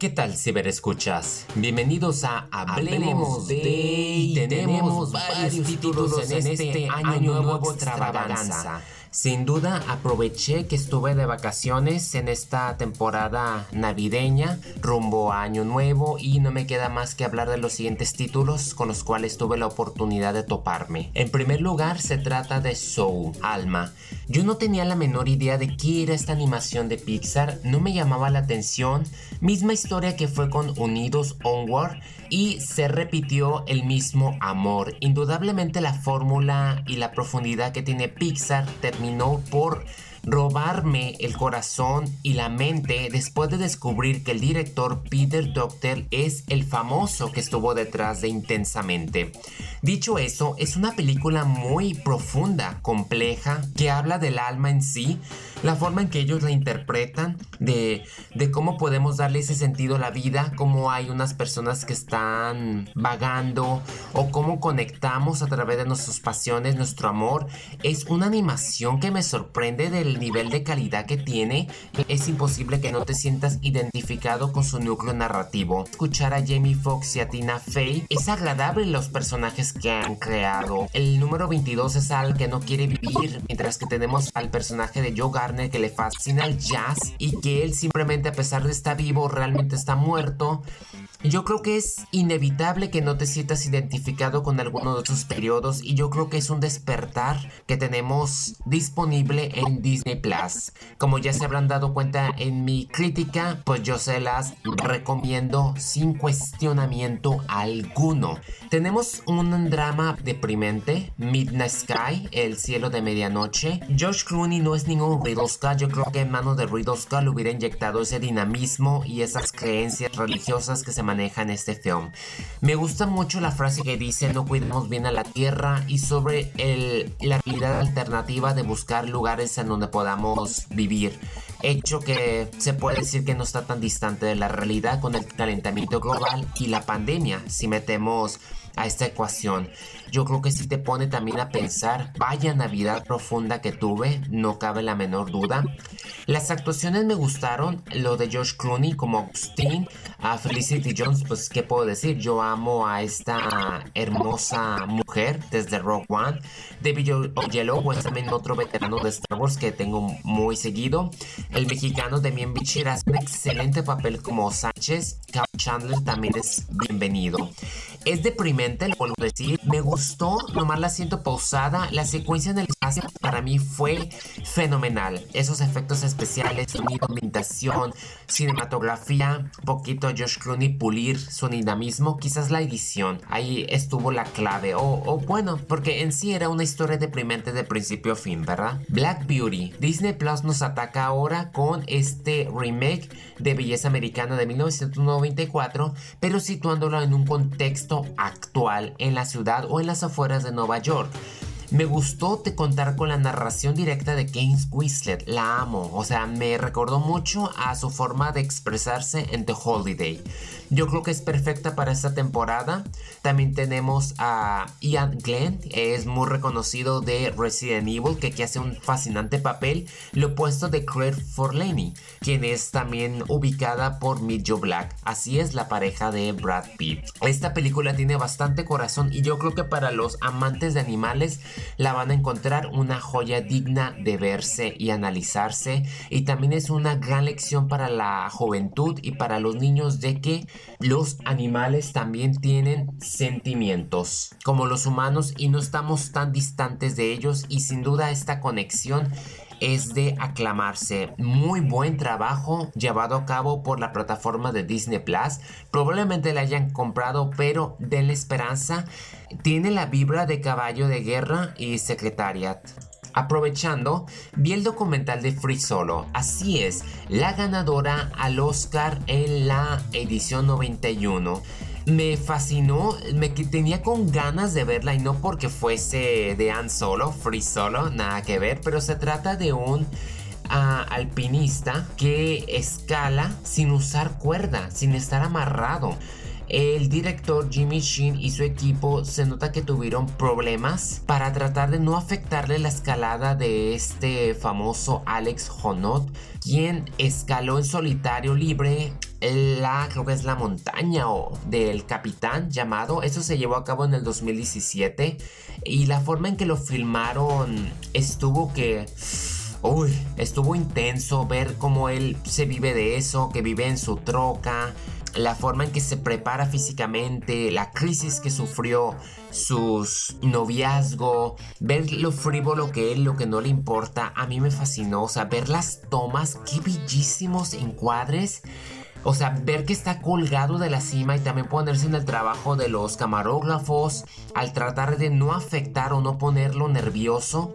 ¿Qué tal ciberescuchas? Bienvenidos a Hablemos de... y tenemos varios títulos en este año nuevo extravaganza. Sin duda aproveché que estuve de vacaciones en esta temporada navideña rumbo a Año Nuevo y no me queda más que hablar de los siguientes títulos con los cuales tuve la oportunidad de toparme. En primer lugar se trata de Soul, Alma. Yo no tenía la menor idea de qué era esta animación de Pixar, no me llamaba la atención, misma historia que fue con Unidos Onward y se repitió el mismo amor. Indudablemente la fórmula y la profundidad que tiene Pixar terminó por robarme el corazón y la mente después de descubrir que el director Peter Doctor es el famoso que estuvo detrás de Intensamente. Dicho eso, es una película muy profunda, compleja, que habla del alma en sí, la forma en que ellos la interpretan, de, de cómo podemos darle ese sentido a la vida, cómo hay unas personas que están vagando o cómo conectamos a través de nuestras pasiones, nuestro amor. Es una animación que me sorprende del nivel de calidad que tiene, es imposible que no te sientas identificado con su núcleo narrativo. Escuchar a Jamie Foxx y a Tina Fey es agradable los personajes que han creado. El número 22 es Al que no quiere vivir, mientras que tenemos al personaje de Joe Garner que le fascina el jazz y que él simplemente a pesar de estar vivo realmente está muerto. Yo creo que es inevitable que no te sientas identificado con alguno de sus periodos y yo creo que es un despertar que tenemos disponible en Disney Plus. Como ya se habrán dado cuenta en mi crítica, pues yo se las recomiendo sin cuestionamiento alguno. Tenemos un drama deprimente, Midnight Sky, El cielo de medianoche. George Clooney no es ningún Riddle Scott, yo creo que en manos de Riddle Scott le hubiera inyectado ese dinamismo y esas creencias religiosas que se maneja en este film. Me gusta mucho la frase que dice no cuidemos bien a la tierra y sobre la habilidad alternativa de buscar lugares en donde podamos vivir. Hecho que se puede decir que no está tan distante de la realidad con el calentamiento global y la pandemia. Si metemos a esta ecuación. Yo creo que si te pone también a pensar, vaya Navidad profunda que tuve, no cabe la menor duda. Las actuaciones me gustaron, lo de George Clooney como Austin, a Felicity Jones, pues qué puedo decir, yo amo a esta hermosa mujer desde Rock One. David Oyelowo es también otro veterano de Star Wars que tengo muy seguido. El mexicano Demian Bichir hace un excelente papel como Sánchez. Chandler también es bienvenido. Es deprimente, lo vuelvo a decir. Me gustó, nomás la siento pausada. La secuencia en el espacio para mí fue fenomenal. Esos efectos especiales, sonido, ambientación, cinematografía, un poquito Josh Clooney pulir su dinamismo, quizás la edición. Ahí estuvo la clave. O, o bueno, porque en sí era una historia deprimente de principio a fin, ¿verdad? Black Beauty. Disney Plus nos ataca ahora con este remake de Belleza Americana de 1994, pero situándolo en un contexto actual en la ciudad o en las afueras de Nueva York. Me gustó te contar con la narración directa de Kate Winslet, la amo, o sea, me recordó mucho a su forma de expresarse en The Holiday. Yo creo que es perfecta para esta temporada. También tenemos a Ian Glenn, es muy reconocido de Resident Evil, que aquí hace un fascinante papel, lo opuesto de Claire Forlani, quien es también ubicada por Joe Black. Así es la pareja de Brad Pitt. Esta película tiene bastante corazón y yo creo que para los amantes de animales la van a encontrar una joya digna de verse y analizarse. Y también es una gran lección para la juventud y para los niños de que los animales también tienen sentimientos como los humanos y no estamos tan distantes de ellos. Y sin duda esta conexión es de aclamarse. Muy buen trabajo llevado a cabo por la plataforma de Disney Plus. Probablemente la hayan comprado, pero denle esperanza. Tiene la vibra de caballo de guerra y secretariat. Aprovechando, vi el documental de Free Solo. Así es, la ganadora al Oscar en la edición 91 me fascinó, me tenía con ganas de verla y no porque fuese de Han Solo, Free Solo, nada que ver, pero se trata de un ah, alpinista que escala sin usar cuerda, sin estar amarrado. El director Jimmy Sheen y su equipo se nota que tuvieron problemas para tratar de no afectarle la escalada de este famoso Alex Honot, quien escaló en solitario libre la, creo que es la montaña o del capitán llamado. Eso se llevó a cabo en el 2017 y la forma en que lo filmaron estuvo que... Uy, estuvo intenso ver cómo él se vive de eso, que vive en su troca, la forma en que se prepara físicamente, la crisis que sufrió, sus noviazgo, ver lo frívolo que él, lo que no le importa, a mí me fascinó, o sea, ver las tomas, qué bellísimos encuadres. O sea, ver que está colgado de la cima y también ponerse en el trabajo de los camarógrafos al tratar de no afectar o no ponerlo nervioso.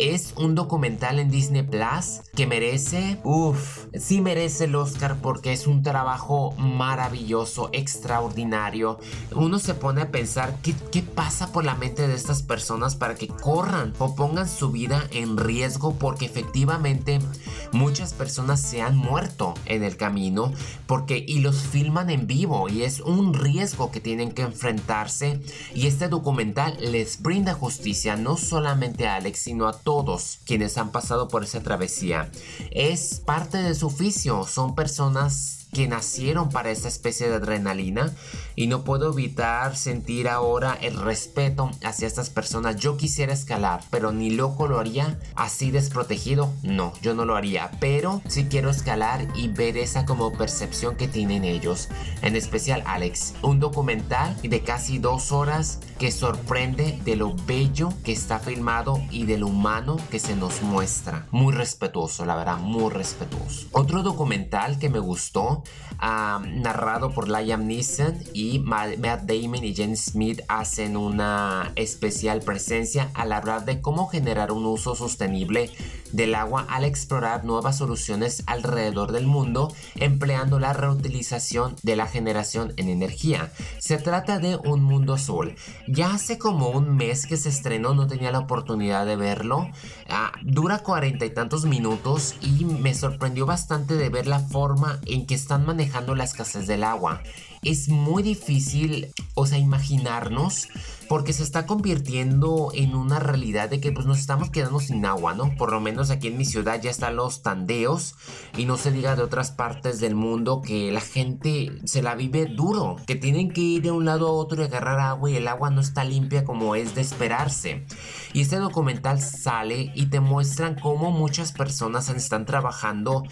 Es un documental en Disney Plus que merece, uff, sí merece el Oscar porque es un trabajo maravilloso, extraordinario. Uno se pone a pensar qué, qué pasa por la mente de estas personas para que corran o pongan su vida en riesgo porque efectivamente muchas personas se han muerto en el camino porque y los filman en vivo y es un riesgo que tienen que enfrentarse y este documental les brinda justicia no solamente a Alex sino a todos quienes han pasado por esa travesía. Es parte de su oficio, son personas que nacieron para esta especie de adrenalina y no puedo evitar sentir ahora el respeto hacia estas personas. Yo quisiera escalar, pero ni loco lo haría así desprotegido. No, yo no lo haría, pero sí quiero escalar y ver esa como percepción que tienen ellos. En especial Alex, un documental de casi dos horas que sorprende de lo bello que está filmado y de lo humano que se nos muestra. Muy respetuoso, la verdad, muy respetuoso. Otro documental que me gustó narrado por Liam Neeson y Matt Damon y Jen Smith hacen una especial presencia al hablar de cómo generar un uso sostenible del agua al explorar nuevas soluciones alrededor del mundo empleando la reutilización de la generación en energía. Se trata de Un Mundo Azul. Ya hace como un mes que se estrenó, no tenía la oportunidad de verlo. Ah, dura cuarenta y tantos minutos y me sorprendió bastante de ver la forma en que están manejando la escasez del agua es muy difícil, o sea, imaginarnos, porque se está convirtiendo en una realidad de que pues nos estamos quedando sin agua, ¿no? Por lo menos aquí en mi ciudad ya están los tandeos y no se diga de otras partes del mundo que la gente se la vive duro, que tienen que ir de un lado a otro y agarrar agua y el agua no está limpia como es de esperarse. Y este documental sale y te muestran cómo muchas personas están trabajando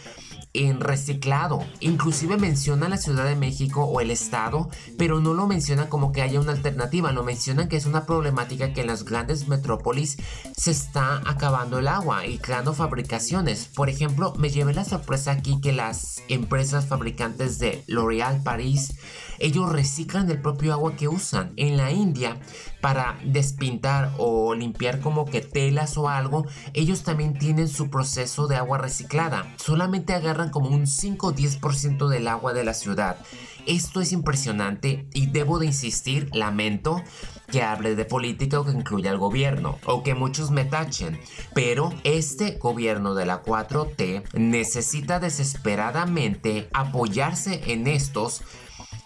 en reciclado. Inclusive menciona la Ciudad de México o el Estado, pero no lo menciona como que haya una alternativa, lo mencionan que es una problemática que en las grandes metrópolis se está acabando el agua y fabricaciones. Por ejemplo, me llevé la sorpresa aquí que las empresas fabricantes de L'Oréal París, ellos reciclan el propio agua que usan. En la India, para despintar o limpiar como que telas o algo, ellos también tienen su proceso de agua reciclada. Solamente agarran como un 5 o 10% del agua de la ciudad. Esto es impresionante y debo de insistir, lamento que hable de política o que incluya al gobierno o que muchos me tachen, pero este gobierno de la 4T necesita desesperadamente apoyarse en estos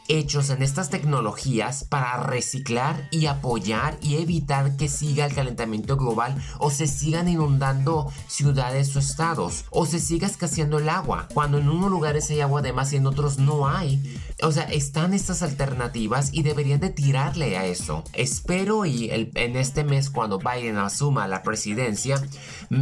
hechos en estas tecnologías para reciclar y apoyar y evitar que siga el calentamiento global o se sigan inundando ciudades o estados o se siga escaseando el agua cuando en unos lugares hay agua de más y en otros no hay. O sea, están estas alternativas y deberían de tirarle a eso. Espero y en este mes cuando Biden asuma la presidencia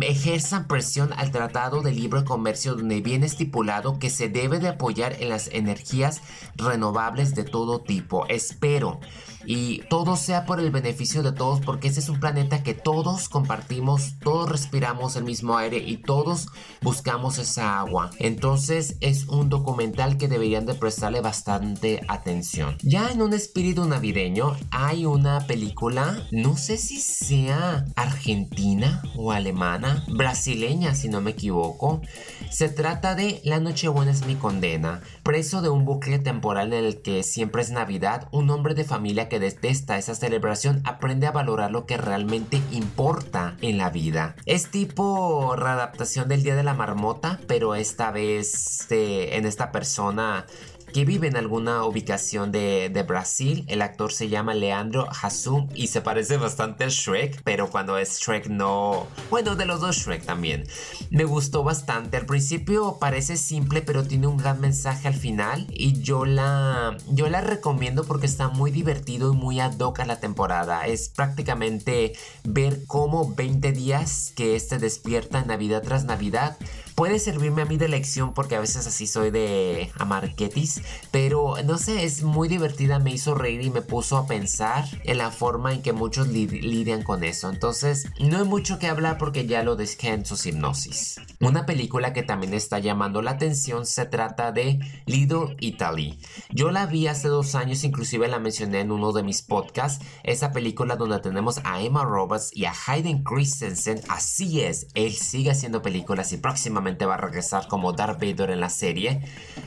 ejerzan presión al Tratado de Libre Comercio donde viene estipulado que se debe de apoyar en las energías renovables de todo tipo. Espero y todo sea por el beneficio de todos porque este es un planeta que todos compartimos, todos respiramos el mismo aire y todos buscamos esa agua. Entonces es un documental que deberían de prestarle bastante atención. Ya en un espíritu navideño hay una película, no sé si sea argentina o alemana, brasileña si no me equivoco. Se trata de La Nochebuena es mi condena. Preso de un bucle temporal en el que siempre es Navidad, un hombre de familia que detesta esa celebración aprende a valorar lo que realmente importa en la vida. Es tipo readaptación del Día de la Marmota, pero esta vez eh, en esta persona que vive en alguna ubicación de, de Brasil. El actor se llama Leandro Hassum y se parece bastante a Shrek, pero cuando es Shrek no... Bueno, de los dos Shrek también. Me gustó bastante. Al principio parece simple, pero tiene un gran mensaje al final y yo la, yo la recomiendo porque está muy divertido y muy ad hoc a la temporada. Es prácticamente ver cómo 20 días que este despierta Navidad tras Navidad puede servirme a mí de lección porque a veces así soy de amarquetis, pero no sé, es muy divertida, me hizo reír y me puso a pensar en la forma en que muchos lidian con eso. Entonces, no hay mucho que hablar porque ya lo dejé en sus hipnosis. Una película que también está llamando la atención se trata de Little Italy. Yo la vi hace dos años, inclusive la mencioné en uno de mis podcasts, esa película donde tenemos a Emma Roberts y a Hayden Christensen. Así es, él sigue haciendo películas y próximamente va a regresar como Darth Vader en la serie,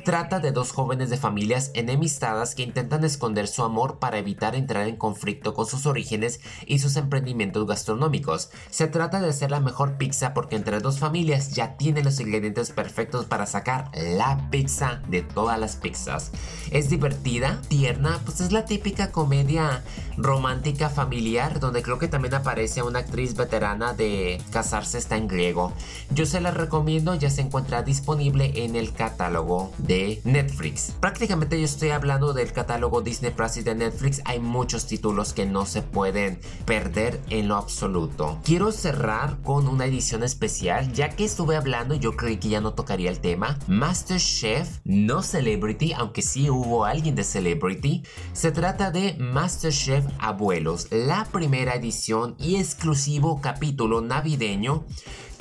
trata de dos jóvenes de familias enemistadas que intentan esconder su amor para evitar entrar en conflicto con sus orígenes y sus emprendimientos gastronómicos. Se trata de hacer la mejor pizza porque entre dos familias ya tienen los ingredientes perfectos para sacar la pizza de todas las pizzas. Es divertida, tierna, pues es la típica comedia romántica familiar donde creo que también aparece una actriz veterana de Casarse está en griego. Yo se la recomiendo ya se encuentra disponible en el catálogo de Netflix. Prácticamente yo estoy hablando del catálogo Disney Plus y de Netflix. Hay muchos títulos que no se pueden perder en lo absoluto. Quiero cerrar con una edición especial, ya que estuve hablando, yo creí que ya no tocaría el tema. MasterChef, no Celebrity, aunque sí hubo alguien de Celebrity. Se trata de MasterChef Abuelos, la primera edición y exclusivo capítulo navideño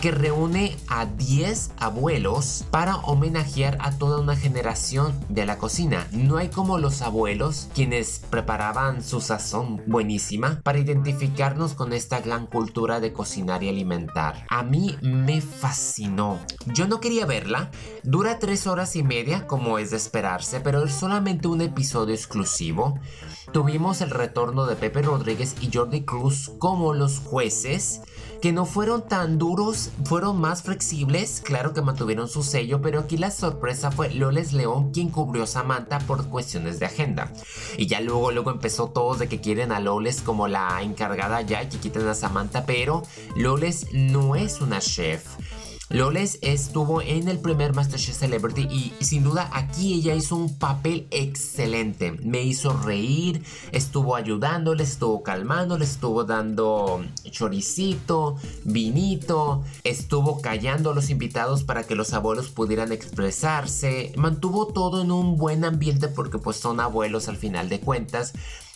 que reúne a 10 abuelos para homenajear a toda una generación de la cocina. No hay como los abuelos quienes preparaban su sazón buenísima para identificarnos con esta gran cultura de cocinar y alimentar. A mí me fascinó. Yo no quería verla. Dura 3 horas y media como es de esperarse, pero es solamente un episodio exclusivo. Tuvimos el retorno de Pepe Rodríguez y Jordi Cruz como los jueces que no fueron tan duros, fueron más flexibles, claro que mantuvieron su sello, pero aquí la sorpresa fue Loles León quien cubrió a Samantha por cuestiones de agenda. Y ya luego, luego empezó todo de que quieren a Loles como la encargada ya y que quiten a Samantha, pero Loles no es una chef. Loles estuvo en el primer MasterChef Celebrity y sin duda aquí ella hizo un papel excelente. Me hizo reír, estuvo ayudándole, estuvo calmando, le estuvo dando choricito, vinito, estuvo callando a los invitados para que los abuelos pudieran expresarse. Mantuvo todo en un buen ambiente porque pues son abuelos al final de cuentas.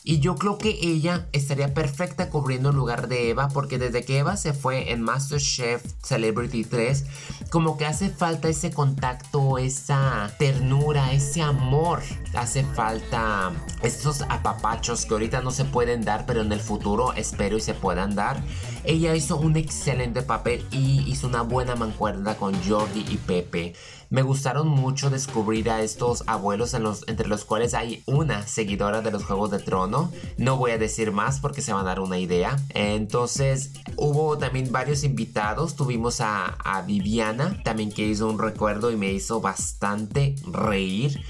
Y yo creo que ella estaría perfecta cubriendo el lugar de Eva porque desde que Eva se fue en MasterChef Celebrity 3, como que hace falta ese contacto, esa ternura, ese amor. Hace falta estos apapachos que ahorita no se pueden dar, pero en el futuro espero y se puedan dar. Ella hizo un excelente papel y hizo una buena mancuerda con Jordi y Pepe. Me gustaron mucho descubrir a estos abuelos entre los cuales hay una seguidora de los Juegos de Trono. No voy a decir más porque se van a dar una idea. Entonces hubo también varios invitados. Tuvimos a, a Viviana también que hizo un recuerdo y me hizo bastante reír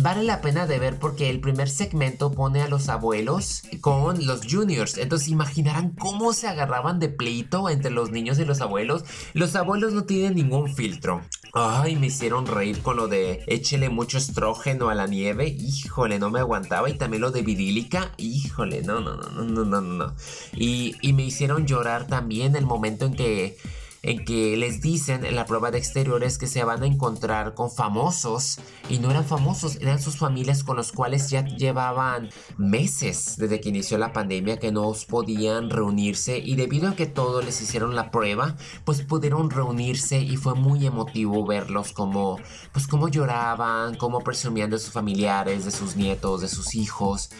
vale la pena de ver porque el primer segmento pone a los abuelos con los juniors. Entonces imaginarán cómo se agarraban de pleito entre los niños y los abuelos. Los abuelos no tienen ningún filtro. Ay, me hicieron reír con lo de échele mucho estrógeno a la nieve. Híjole, no me aguantaba. Y también lo de virílica. Híjole, no, no, no, no, no, no, no. Y, y me hicieron llorar también el momento en que en que les dicen en la prueba de exteriores que se van a encontrar con famosos y no eran famosos, eran sus familias con los cuales ya llevaban meses desde que inició la pandemia que no podían reunirse y debido a que todos les hicieron la prueba, pues pudieron reunirse y fue muy emotivo verlos como pues como lloraban, como presumían de sus familiares, de sus nietos, de sus hijos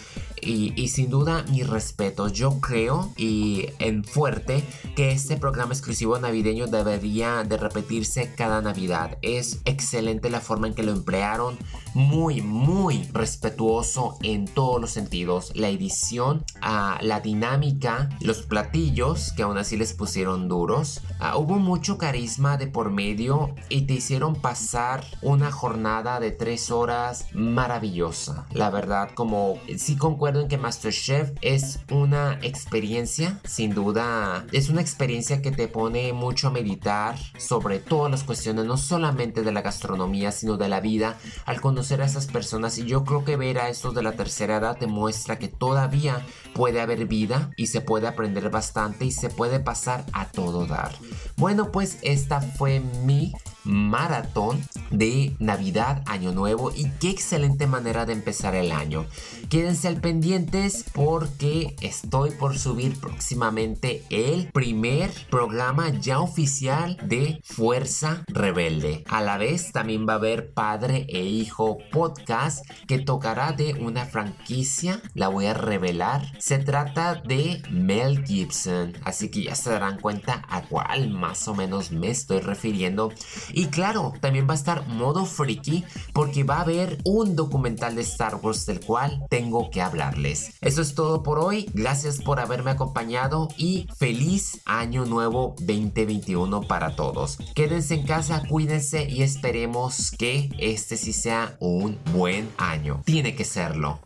y, sin duda mi respeto. Yo creo y en fuerte que este programa exclusivo navideño debería de repetirse cada Navidad. Es excelente la forma en que lo emplearon, muy, muy respetuoso en todos los sentidos. La edición, uh, la dinámica, los platillos que aún así les pusieron duros. Uh, hubo mucho carisma de por medio y te hicieron pasar una jornada de tres horas maravillosa. La verdad, como sí concuerdo en que MasterChef es una experiencia, sin duda, es una experiencia que te pone mucho a meditar sobre todas las cuestiones, no solamente de la gastronomía, sino de la vida, al conocer a esas personas. Y yo creo que ver a estos de la tercera edad te muestra que todavía puede haber vida y se puede aprender bastante y se puede pasar a todo dar. Bueno, pues esta fue mi maratón de Navidad, Año Nuevo y qué excelente manera de empezar el año. Quédense al pendientes porque estoy por subir próximamente el primer programa ya oficial de Fuerza Rebelde. A la vez también va a haber Padre e Hijo podcast que tocará de una franquicia, la voy a revelar. Se trata de Mel Gibson, así que ya se darán cuenta a cuál más o menos me estoy refiriendo. Y claro, también va a estar modo freaky porque va a haber un documental de Star Wars del cual tengo que hablarles. Eso es todo por hoy. Gracias por haberme acompañado y feliz año nuevo 2021 para todos. Quédense en casa, cuídense y esperemos que este sí sea un buen año. Tiene que serlo.